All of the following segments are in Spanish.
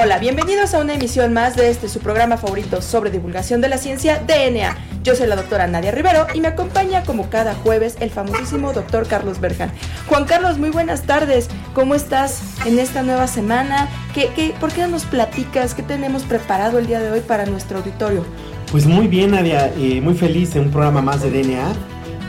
Hola. Bienvenidos a una emisión más de este su programa favorito sobre divulgación de la ciencia, DNA. Yo soy la doctora Nadia Rivero y me acompaña como cada jueves el famosísimo doctor Carlos Berjan. Juan Carlos, muy buenas tardes. ¿Cómo estás en esta nueva semana? ¿Qué, qué, por qué no nos platicas? ¿Qué tenemos preparado el día de hoy para nuestro auditorio? Pues muy bien, Nadia, eh, muy feliz de un programa más de DNA.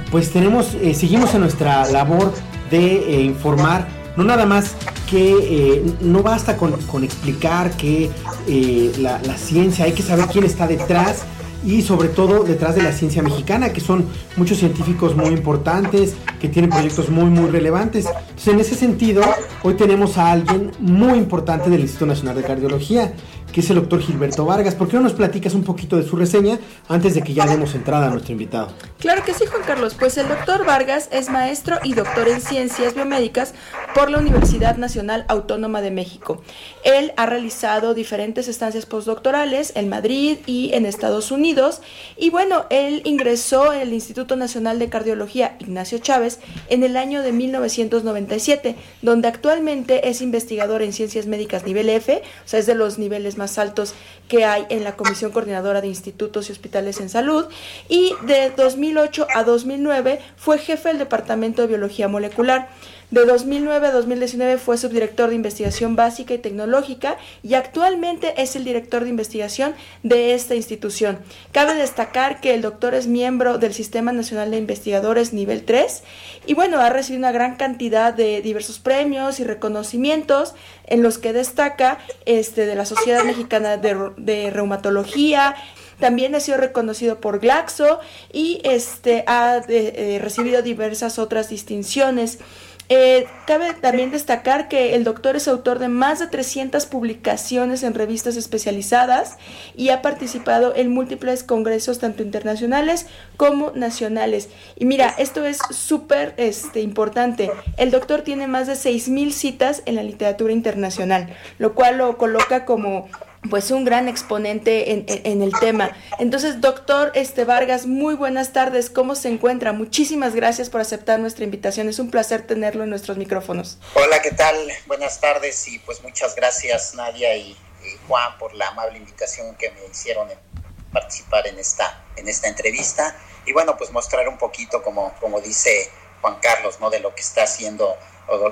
Pues tenemos, eh, seguimos en nuestra labor de eh, informar, no nada más que eh, no basta con, con explicar que eh, la, la ciencia, hay que saber quién está detrás y sobre todo detrás de la ciencia mexicana, que son muchos científicos muy importantes, que tienen proyectos muy, muy relevantes. Entonces, en ese sentido, hoy tenemos a alguien muy importante del Instituto Nacional de Cardiología, que es el doctor Gilberto Vargas. ¿Por qué no nos platicas un poquito de su reseña antes de que ya demos entrada a nuestro invitado? Claro que sí, Juan Carlos. Pues el doctor Vargas es maestro y doctor en ciencias biomédicas por la Universidad Nacional Autónoma de México. Él ha realizado diferentes estancias postdoctorales en Madrid y en Estados Unidos. Y bueno, él ingresó en el Instituto Nacional de Cardiología Ignacio Chávez en el año de 1997, donde actualmente es investigador en ciencias médicas nivel F, o sea, es de los niveles más altos que hay en la Comisión Coordinadora de Institutos y Hospitales en Salud. Y de 2008 a 2009 fue jefe del Departamento de Biología Molecular. De 2009 a 2019 fue subdirector de investigación básica y tecnológica y actualmente es el director de investigación de esta institución. Cabe destacar que el doctor es miembro del Sistema Nacional de Investigadores nivel 3 y bueno, ha recibido una gran cantidad de diversos premios y reconocimientos en los que destaca este, de la Sociedad Mexicana de, Reumatología, también ha sido reconocido por Glaxo y este, ha eh, eh, recibido diversas otras distinciones. Eh, cabe también destacar que el doctor es autor de más de 300 publicaciones en revistas especializadas y ha participado en múltiples congresos tanto internacionales como nacionales. Y mira, esto es súper este, importante. El doctor tiene más de 6.000 citas en la literatura internacional, lo cual lo coloca como pues un gran exponente en, el tema. Entonces, doctor este Vargas, muy buenas tardes, ¿cómo se encuentra? Muchísimas gracias por aceptar nuestra invitación, es un placer tenerlo en nuestros micrófonos. Hola, ¿qué tal? Buenas tardes y pues muchas gracias Nadia y, y Juan por la amable invitación que me hicieron en participar en esta, en esta entrevista y bueno, pues mostrar un poquito, como, como dice Juan Carlos, ¿no? De lo que está haciendo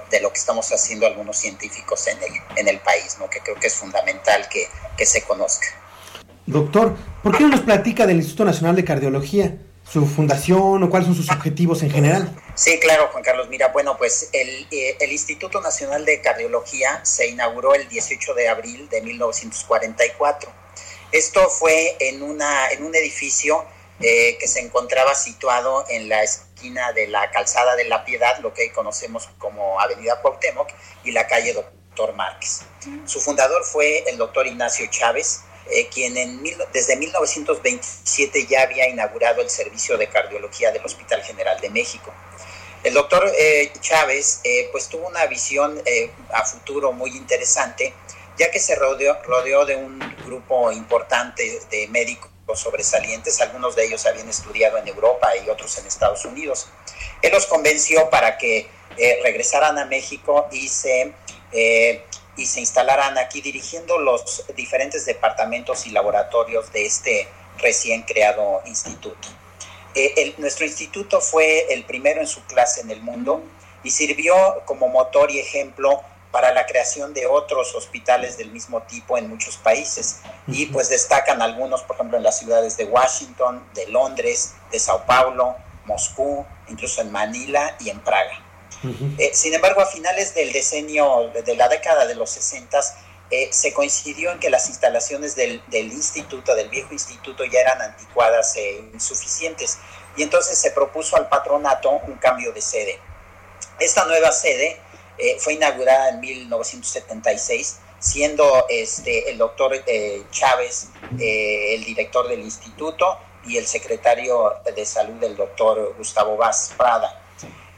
de lo que estamos haciendo algunos científicos en el, en el país, ¿no? que creo que es fundamental que, que se conozca. Doctor, ¿por qué no nos platica del Instituto Nacional de Cardiología? su fundación o cuáles son sus objetivos en general. Sí, claro, Juan Carlos. Mira, bueno, pues el, eh, el, Instituto Nacional de Cardiología se inauguró el 18 de abril de 1944. Esto fue en, una, en un edificio eh, que se encontraba situado en la esquina de la calzada de la Piedad, lo que hoy conocemos como Avenida Cuauhtémoc, y la calle Doctor Márquez. Su fundador fue el doctor Ignacio Chávez, eh, quien en mil, desde 1927 ya había inaugurado el servicio de cardiología del Hospital General de México. El doctor eh, Chávez eh, pues tuvo una visión a futuro muy interesante, ya que se rodeó, rodeó de un grupo importante de médicos sobresalientes, algunos de ellos habían estudiado en Europa y otros en Estados Unidos. Él los convenció para que eh, regresaran a México y se, eh, y se instalaran aquí dirigiendo los diferentes departamentos y laboratorios de este recién creado instituto. Eh, nuestro instituto fue el primero en su clase en el mundo y sirvió como motor y ejemplo para la creación de otros hospitales del mismo tipo en muchos países. Y pues destacan algunos, por ejemplo, en las ciudades de Washington, de Londres, de Sao Paulo, Moscú, incluso en Manila y en Praga. Uh -huh. eh, sin embargo, a finales del decenio, de la década de los 60, eh, se coincidió en que las instalaciones del, del, instituto, del viejo instituto, ya eran anticuadas e insuficientes. Y entonces se propuso al patronato un cambio de sede. Esta nueva sede eh, fue inaugurada en 1976, siendo este, el doctor eh, Chávez eh, el director del instituto y el secretario de salud el doctor Gustavo Vaz Prada.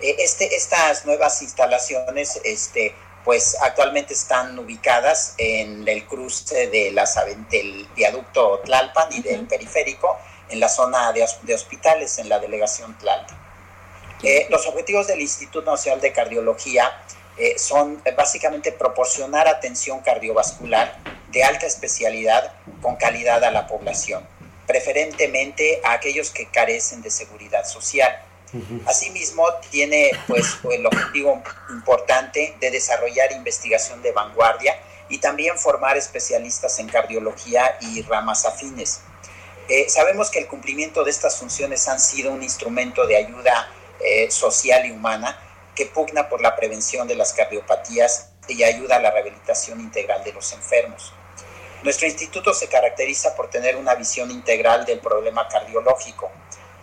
Este, estas nuevas instalaciones este, pues actualmente están ubicadas en el cruce de las, del viaducto Tlalpan y del periférico, en la zona de, hospitales, en la delegación Tlalpan. Eh, los objetivos del Instituto Nacional de Cardiología eh, son básicamente proporcionar atención cardiovascular de alta especialidad con calidad a la población, preferentemente a aquellos que carecen de seguridad social Asimismo, tiene pues el objetivo importante de desarrollar investigación de vanguardia y también formar especialistas en cardiología y ramas afines. Eh, sabemos que el cumplimiento de estas funciones han sido un instrumento de ayuda eh, social y humana que pugna por la prevención de las cardiopatías y ayuda a la rehabilitación integral de los enfermos. Nuestro instituto se caracteriza por tener una visión integral del problema cardiológico,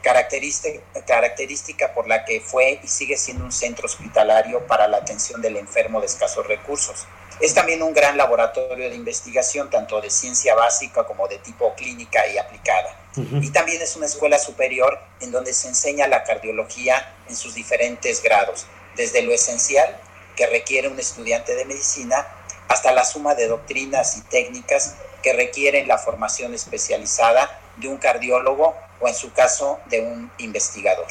característica, por la que fue y sigue siendo un centro hospitalario para la atención del enfermo de escasos recursos. Es también un gran laboratorio de investigación, tanto de ciencia básica como de tipo clínica y aplicada. Y también es una escuela superior en donde se enseña la cardiología en sus diferentes grados, desde lo esencial que requiere un estudiante de medicina hasta la suma de doctrinas y técnicas que requieren la formación especializada de un cardiólogo o en su caso de un investigador.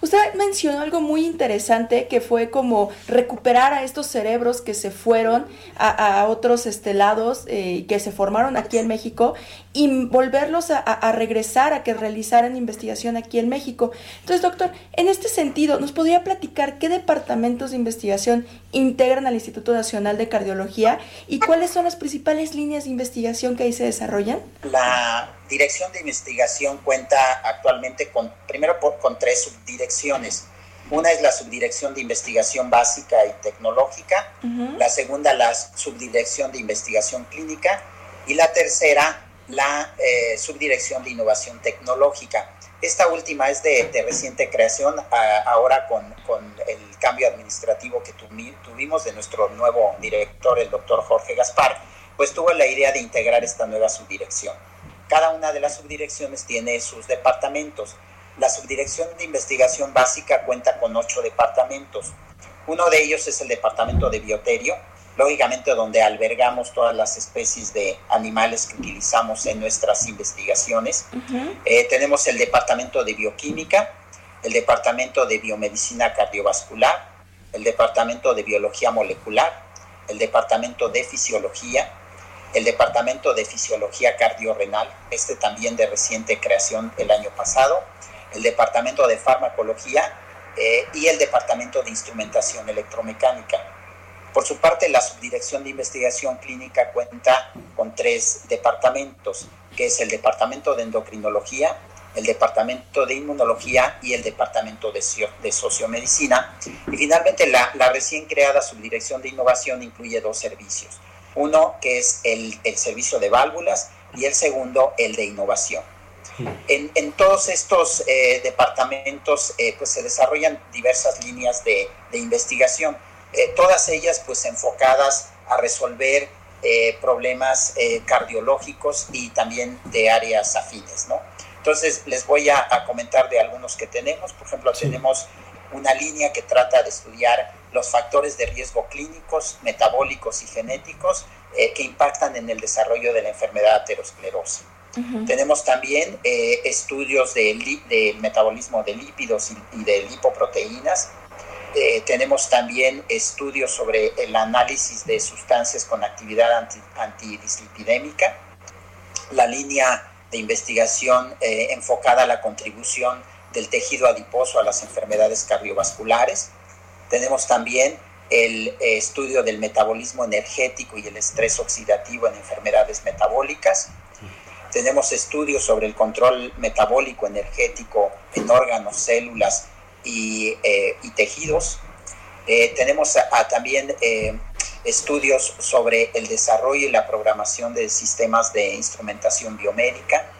Usted mencionó algo muy interesante que fue como recuperar a estos cerebros que se fueron a, otros estelados eh, que se formaron aquí en México y volverlos a, regresar a que realizaran investigación aquí en México. Entonces, doctor, en este sentido, ¿nos podría platicar qué departamentos de investigación integran al Instituto Nacional de Cardiología y cuáles son las principales líneas de investigación que ahí se desarrollan? La Dirección de Investigación cuenta actualmente con, primero con tres subdirecciones. Una es la Subdirección de Investigación Básica y Tecnológica, la segunda la Subdirección de Investigación Clínica y la tercera la eh, Subdirección de Innovación Tecnológica. Esta última es de, reciente creación, ahora con, con, el cambio administrativo que tuvimos de nuestro nuevo director, el doctor Jorge Gaspar, pues tuvo la idea de integrar esta nueva subdirección. Cada una de las subdirecciones tiene sus departamentos. La subdirección de investigación básica cuenta con ocho departamentos. Uno de ellos es el departamento de bioterio, lógicamente donde albergamos todas las especies de animales que utilizamos en nuestras investigaciones. Eh, tenemos el departamento de bioquímica, el departamento de biomedicina cardiovascular, el departamento de biología molecular, el departamento de fisiología, el Departamento de Fisiología Cardiorrenal, este también de reciente creación el año pasado, el Departamento de Farmacología eh, y el Departamento de Instrumentación Electromecánica. Por su parte, la Subdirección de Investigación Clínica cuenta con tres departamentos, que es el Departamento de Endocrinología, el Departamento de Inmunología y el Departamento de, Sociomedicina. Y finalmente, la recién creada Subdirección de Innovación incluye dos servicios uno que es el, servicio de válvulas y el segundo el de innovación. En, todos estos eh, departamentos eh, pues se desarrollan diversas líneas de, investigación, eh, todas ellas pues enfocadas a resolver problemas cardiológicos y también de áreas afines, ¿no? Entonces les voy a, comentar de algunos que tenemos, por ejemplo tenemos una línea que trata de estudiar los factores de riesgo clínicos, metabólicos y genéticos eh, que impactan en el desarrollo de la enfermedad aterosclerosa. Tenemos también eh, estudios de, metabolismo de lípidos y, de lipoproteínas. Eh, tenemos también estudios sobre el análisis de sustancias con actividad anti, antidislipidémica. La línea de investigación enfocada a la contribución del tejido adiposo a las enfermedades cardiovasculares tenemos también el eh, estudio del metabolismo energético y el estrés oxidativo en enfermedades metabólicas. Tenemos estudios sobre el control metabólico energético en órganos, células y, eh, tejidos. Eh, tenemos también estudios sobre el desarrollo y la programación de sistemas de instrumentación biomédica,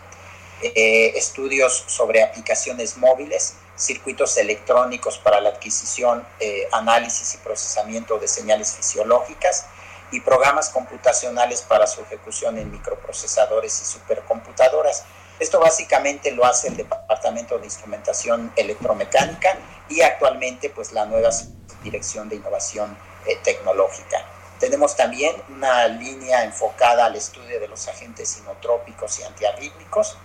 estudios sobre aplicaciones móviles circuitos electrónicos para la adquisición, eh, análisis y procesamiento de señales fisiológicas y programas computacionales para su ejecución en microprocesadores y supercomputadoras. Esto básicamente lo hace el Departamento de Instrumentación Electromecánica y actualmente pues la nueva Dirección de Innovación eh, Tecnológica. Tenemos también una línea enfocada al estudio de los agentes sinotrópicos y antiarrítmicos,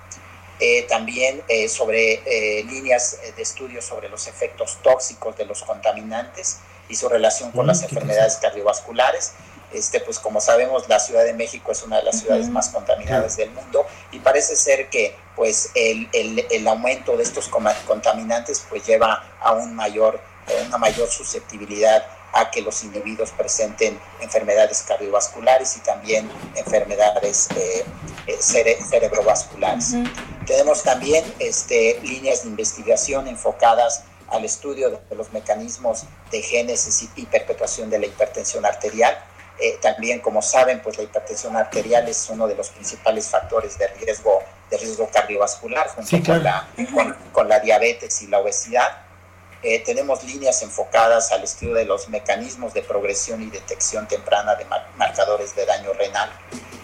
eh, también eh, sobre eh, líneas de estudio sobre los efectos tóxicos de los contaminantes y su relación con mm, las enfermedades cardiovasculares. Este, pues como sabemos, la Ciudad de México es una de las ciudades más contaminadas del mundo y parece ser que pues el, el, el aumento de estos contaminantes pues lleva a un mayor, una mayor susceptibilidad a que los individuos presenten enfermedades cardiovasculares y también enfermedades eh, eh, cerebrovasculares. Tenemos también este, líneas de investigación enfocadas al estudio de los mecanismos de génesis y perpetuación de la hipertensión arterial. Eh, también, como saben, pues la hipertensión arterial es uno de los principales factores de riesgo, de riesgo cardiovascular junto con, la, con la diabetes y la obesidad. Eh, tenemos líneas enfocadas al estudio de los mecanismos de progresión y detección temprana de marcadores de daño renal.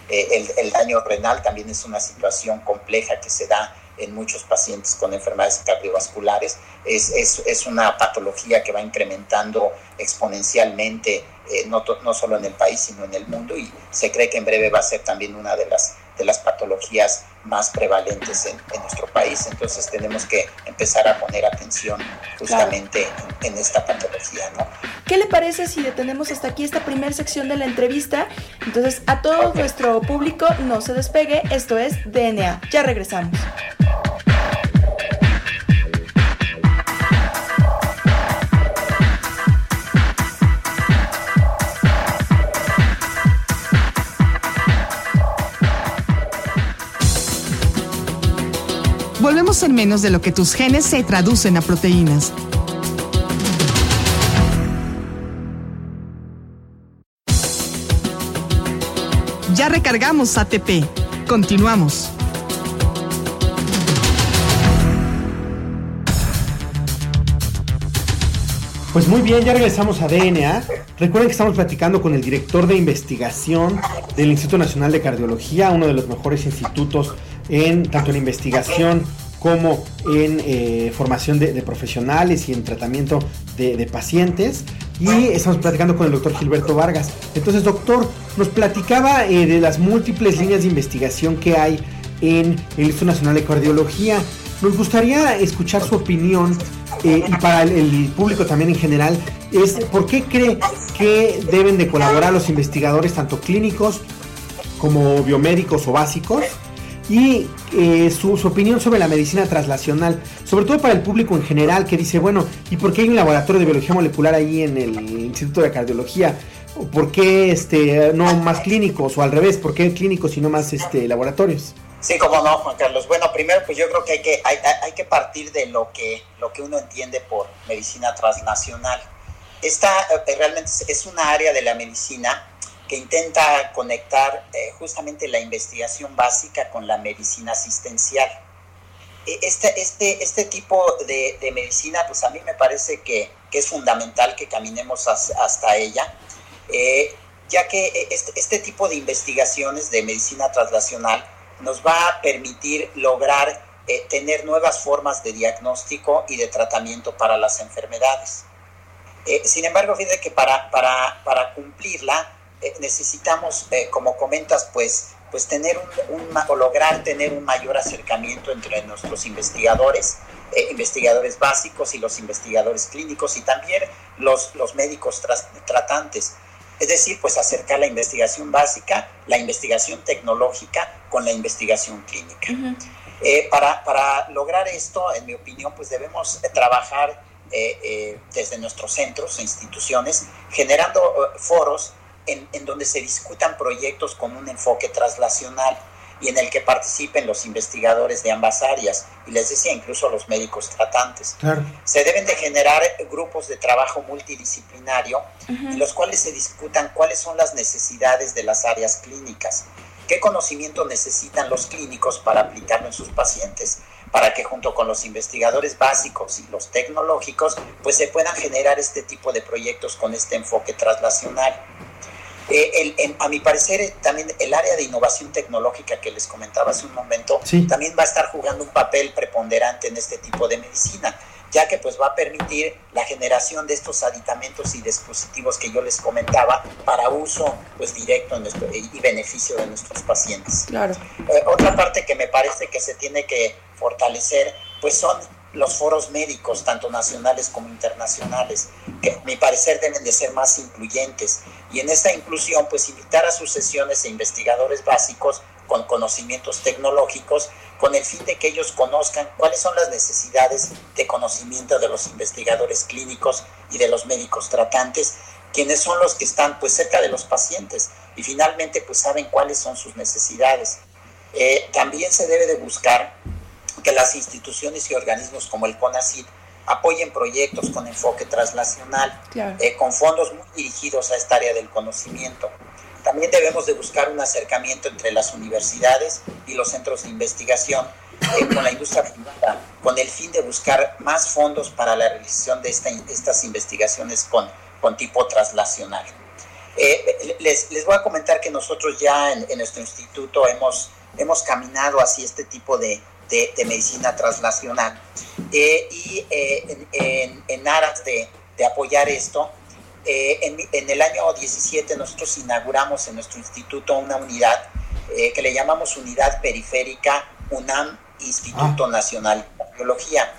Eh, el, daño renal también es una situación compleja que se da en muchos pacientes con enfermedades cardiovasculares. Es, es, una patología que va incrementando exponencialmente, eh, no, no solo en el país, sino en el mundo, y se cree que en breve va a ser también una de las de las patologías más prevalentes en, nuestro país. Entonces tenemos que empezar a poner atención justamente en, esta patología. ¿no? ¿Qué le parece si detenemos hasta aquí esta primera sección de la entrevista? Entonces a todo nuestro público no se despegue, esto es DNA. Ya regresamos. En menos de lo que tus genes se traducen a proteínas. Ya recargamos ATP. Continuamos. Pues muy bien, ya regresamos a DNA. Recuerden que estamos platicando con el director de investigación del Instituto Nacional de Cardiología, uno de los mejores institutos en tanto en investigación como en eh, formación de, profesionales y en tratamiento de, pacientes. Y estamos platicando con el doctor Gilberto Vargas. Entonces, doctor, nos platicaba eh, de las múltiples líneas de investigación que hay en el Instituto Nacional de Cardiología. Nos gustaría escuchar su opinión eh, y para el, público también en general, es por qué cree que deben de colaborar los investigadores, tanto clínicos como biomédicos o básicos, y eh, su, opinión sobre la medicina translacional, sobre todo para el público en general, que dice, bueno, ¿y por qué hay un laboratorio de biología molecular ahí en el Instituto de Cardiología? ¿Por qué este, no más clínicos? O al revés, ¿por qué clínicos y no más este, laboratorios? Sí, como no, Juan Carlos. Bueno, primero, pues yo creo que hay que, hay que partir de lo que, lo que uno entiende por medicina transnacional. Esta eh, realmente es una área de la medicina que intenta conectar eh, justamente la investigación básica con la medicina asistencial. E, este, este, este tipo de, medicina, pues a mí me parece que, es fundamental que caminemos hasta ella, eh, ya que este, este, tipo de investigaciones de medicina translacional nos va a permitir lograr eh, tener nuevas formas de diagnóstico y de tratamiento para las enfermedades. sin embargo, fíjate que para, para, para cumplirla, eh, necesitamos, eh, como comentas, pues, pues tener un, o lograr tener un mayor acercamiento entre nuestros investigadores, eh, investigadores básicos y los investigadores clínicos y también los, los médicos tratantes. Es decir, pues acercar la investigación básica, la investigación tecnológica con la investigación clínica. para, para, lograr esto, en mi opinión, pues debemos trabajar desde nuestros centros e instituciones, generando foros en, donde se discutan proyectos con un enfoque traslacional y en el que participen los investigadores de ambas áreas y les decía incluso los médicos tratantes. Se deben de generar grupos de trabajo multidisciplinario en los cuales se discutan cuáles son las necesidades de las áreas clínicas, qué conocimiento necesitan los clínicos para aplicarlo en sus pacientes, para que junto con los investigadores básicos y los tecnológicos pues se puedan generar este tipo de proyectos con este enfoque traslacional. Eh, a mi parecer, eh, también el área de innovación tecnológica que les comentaba hace un momento, también va a estar jugando un papel preponderante en este tipo de medicina. ya que pues va a permitir la generación de estos aditamentos y dispositivos que yo les comentaba para uso pues directo y beneficio de nuestros pacientes. Claro. Eh, otra parte que me parece que se tiene que fortalecer pues son los foros médicos, tanto nacionales como internacionales, que a mi parecer deben de ser más incluyentes. Y en esta inclusión, pues invitar a sus sesiones a investigadores básicos con conocimientos tecnológicos, con el fin de que ellos conozcan cuáles son las necesidades de conocimiento de los investigadores clínicos y de los médicos tratantes, quienes son los que están pues cerca de los pacientes y finalmente pues saben cuáles son sus necesidades. Eh, también se debe de buscar que las instituciones y organismos como el CONACYT apoyen proyectos con enfoque translacional, eh, con fondos muy dirigidos a esta área del conocimiento. También debemos de buscar un acercamiento entre las universidades y los centros de investigación eh, con la industria privada, con el fin de buscar más fondos para la realización de estas investigaciones con, con tipo translacional. Eh, les, les, voy a comentar que nosotros ya en, nuestro instituto hemos, hemos caminado hacia este tipo de, de, medicina translacional. Eh, y eh, en, en, aras de, de apoyar esto, eh, en, en, el año 17 nosotros inauguramos en nuestro instituto una unidad que le llamamos Unidad Periférica UNAM Instituto ah. Nacional de Biología.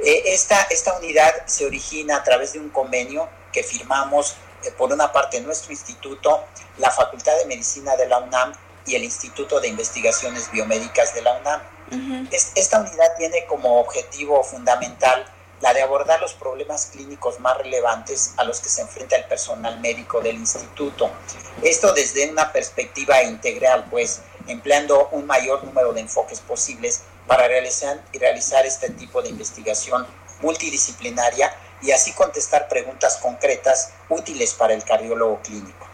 esta, esta unidad se origina a través de un convenio que firmamos por una parte nuestro instituto, la Facultad de Medicina de la UNAM y el Instituto de Investigaciones Biomédicas de la UNAM esta unidad tiene como objetivo fundamental la de abordar los problemas clínicos más relevantes a los que se enfrenta el personal médico del instituto. Esto desde una perspectiva integral, pues empleando un mayor número de enfoques posibles para realizar, este tipo de investigación multidisciplinaria y así contestar preguntas concretas útiles para el cardiólogo clínico.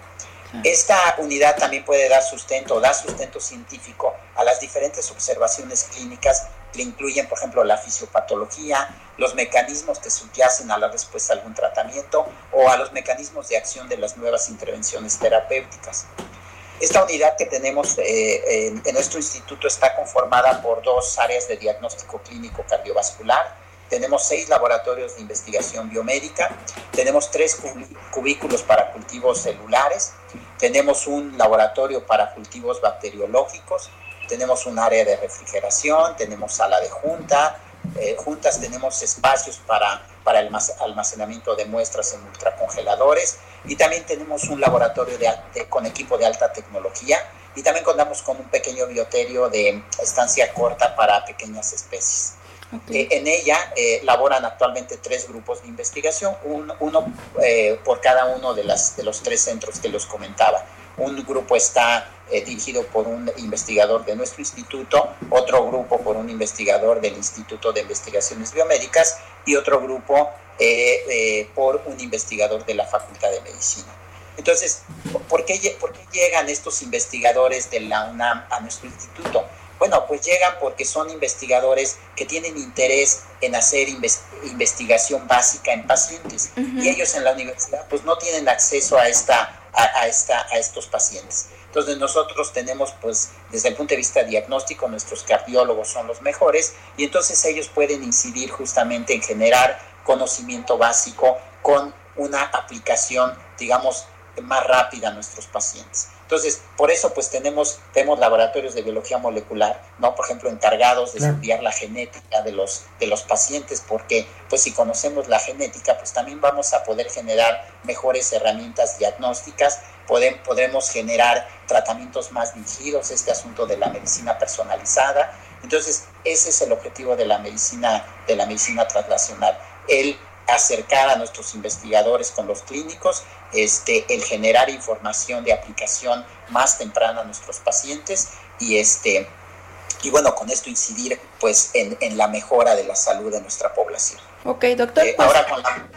Esta unidad también puede dar sustento, da sustento científico a las diferentes observaciones clínicas que incluyen, por ejemplo, la fisiopatología, los mecanismos que subyacen a la respuesta a algún tratamiento o a los mecanismos de acción de las nuevas intervenciones terapéuticas. Esta unidad que tenemos eh, en, nuestro instituto está conformada por dos áreas de diagnóstico clínico cardiovascular, tenemos seis laboratorios de investigación biomédica, tenemos tres cubículos para cultivos celulares, tenemos un laboratorio para cultivos bacteriológicos, tenemos un área de refrigeración, tenemos sala de junta, eh, juntas tenemos espacios para, para el almacenamiento de muestras en ultracongeladores y también tenemos un laboratorio de, con equipo de alta tecnología y también contamos con un pequeño bioterio de estancia corta para pequeñas especies. Eh, en ella eh, laboran actualmente tres grupos de investigación, uno eh, por cada uno de, las, de los tres centros que los comentaba. Un grupo está dirigido por un investigador de nuestro instituto, otro grupo por un investigador del Instituto de Investigaciones Biomédicas y otro grupo por un investigador de la Facultad de Medicina. Entonces, ¿por qué, ¿por qué llegan estos investigadores de la UNAM a nuestro instituto? Bueno, pues llegan porque son investigadores que tienen interés en hacer investigación básica en pacientes y ellos en la universidad pues no tienen acceso a, esta, a, esta, a estos pacientes. Entonces nosotros tenemos pues desde el punto de vista diagnóstico nuestros cardiólogos son los mejores y entonces ellos pueden incidir justamente en generar conocimiento básico con una aplicación digamos más rápida a nuestros pacientes. Entonces, por eso pues tenemos, tenemos laboratorios de biología molecular, ¿no? Por ejemplo, encargados de estudiar la genética de los, de los pacientes, porque pues si conocemos la genética, pues también vamos a poder generar mejores herramientas diagnósticas, podremos generar tratamientos más dirigidos, este asunto de la medicina personalizada. Entonces, ese es el objetivo de la medicina, de la medicina translacional, el acercar a nuestros investigadores con los clínicos, este, el generar información de aplicación más temprana a nuestros pacientes y este y bueno, con esto incidir pues en, en la mejora de la salud de nuestra población. Ok, doctor. Eh, pues,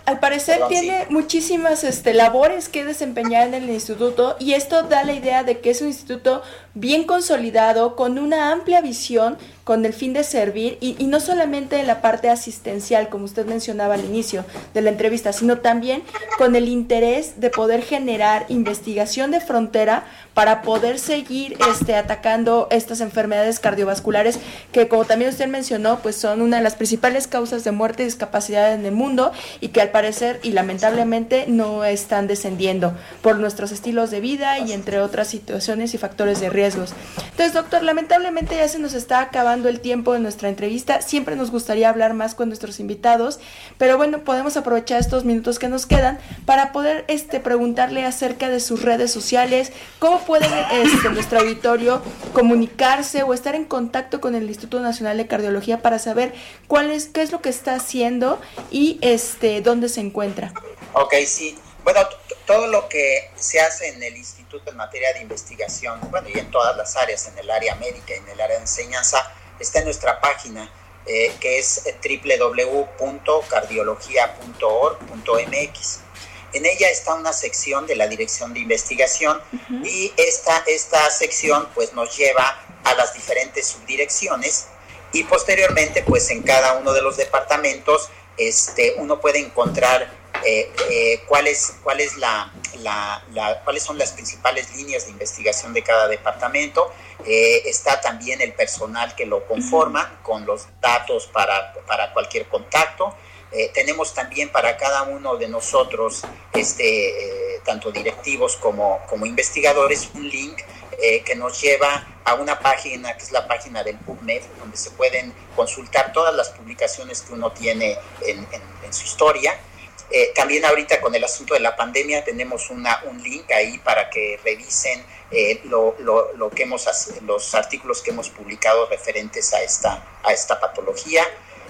al parecer tiene muchísimas este, labores que desempeñar en el instituto y esto da la idea de que es un instituto bien consolidado, con una amplia visión, con el fin de servir y, no solamente en la parte asistencial, como usted mencionaba al inicio de la entrevista, sino también con el interés de poder generar investigación de frontera para poder seguir este, atacando estas enfermedades cardiovasculares que, como también usted mencionó, pues son una de las principales causas de muerte y discapacidad en el mundo y que al parecer y lamentablemente no están descendiendo por nuestros estilos de vida y entre otras situaciones y factores de riesgos. Entonces, doctor, lamentablemente ya se nos está acabando el tiempo de nuestra entrevista. Siempre nos gustaría hablar más con nuestros invitados, pero bueno, podemos aprovechar estos minutos que nos quedan para poder este, preguntarle acerca de sus redes sociales, cómo pueden este, nuestro auditorio comunicarse o estar en contacto con el Instituto Nacional de Cardiología para saber cuál es, qué es lo que está haciendo y este, dónde se encuentra. Ok, sí. Bueno, todo lo que se hace en el instituto en materia de investigación, bueno, y en todas las áreas, en el área médica y en el área de enseñanza, está en nuestra página, eh, que es www.cardiología.org.mx. En ella está una sección de la Dirección de Investigación y esta, esta sección pues nos lleva a las diferentes subdirecciones y posteriormente pues en cada uno de los departamentos este, uno puede encontrar eh, eh, cuál es, cuál es la, la, cuáles son las principales líneas de investigación de cada departamento. Eh, está también el personal que lo conforma con los datos para, para cualquier contacto. tenemos también para cada uno de nosotros, este, tanto directivos como, como investigadores, un link que nos lleva a una página que es la página del PubMed, donde se pueden consultar todas las publicaciones que uno tiene en, en su historia. Eh, también ahorita con el asunto de la pandemia tenemos una, un link ahí para que revisen eh, lo, que hemos, los artículos que hemos publicado referentes a esta, a esta patología.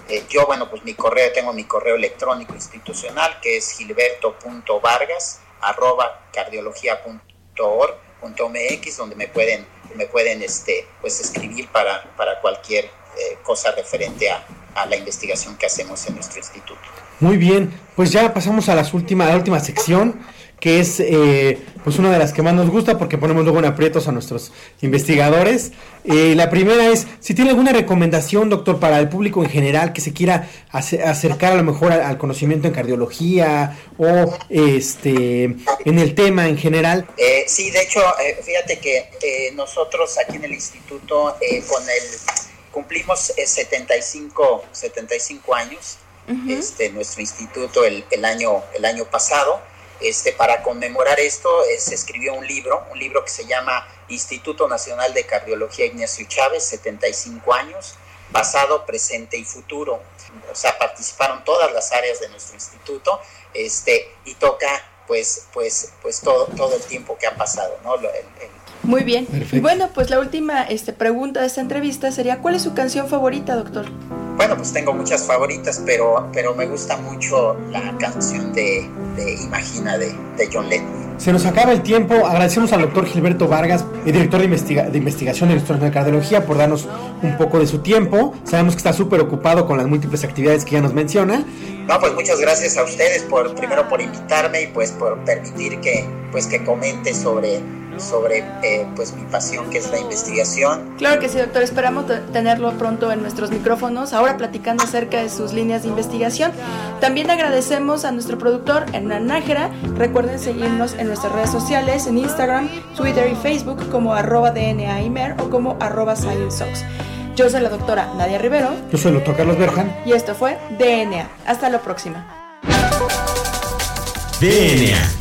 Eh, yo, bueno, pues mi correo, tengo mi correo electrónico institucional que es gilberto.vargas arroba cardiología.org.mx donde me pueden, me pueden este, pues, escribir para, para cualquier cosa referente a la investigación que hacemos en nuestro instituto. Muy bien, pues ya pasamos a, la última sección, que es eh, pues una de las que más nos gusta porque ponemos luego en aprietos a nuestros investigadores. Eh, la primera es, si tiene alguna recomendación, doctor, para el público en general que se quiera acercar a lo mejor al, conocimiento en cardiología o este en el tema en general. Eh, sí, de hecho, fíjate que nosotros aquí en el instituto con el cumplimos 75, 75 años este, nuestro instituto el, el, año, el año pasado. Este, para conmemorar esto eh, se escribió un libro, un libro que se llama Instituto Nacional de Cardiología Ignacio Chávez, 75 años, pasado, presente y futuro. O sea, participaron todas las áreas de nuestro instituto este, y toca pues, pues, pues todo, todo el tiempo que ha pasado, ¿no? El, Muy bien. Y bueno, pues la última este, pregunta de esta entrevista sería, ¿cuál es su canción favorita, doctor? Bueno, pues tengo muchas favoritas, pero, pero me gusta mucho la canción de, Imagina de, John Lennon. Se nos acaba el tiempo. Agradecemos al doctor Gilberto Vargas, el director de, de investigación de de cardiología, por darnos un poco de su tiempo. Sabemos que está súper ocupado con las múltiples actividades que ya nos menciona. No, pues muchas gracias a ustedes por primero por invitarme y pues por permitir que pues que comente sobre sobre eh, pues mi pasión que es la investigación. Claro que sí, doctor. Esperamos tenerlo pronto en nuestros micrófonos, ahora platicando acerca de sus líneas de investigación. También agradecemos a nuestro productor Hernán Nájera. Recuerden seguirnos en nuestras redes sociales, en Instagram, Twitter y Facebook como arroba DNAimer o como arroba ScienceSox. Yo soy la doctora Nadia Rivero. Yo soy el doctor Carlos Berjan. Y esto fue DNA. Hasta la próxima. DNA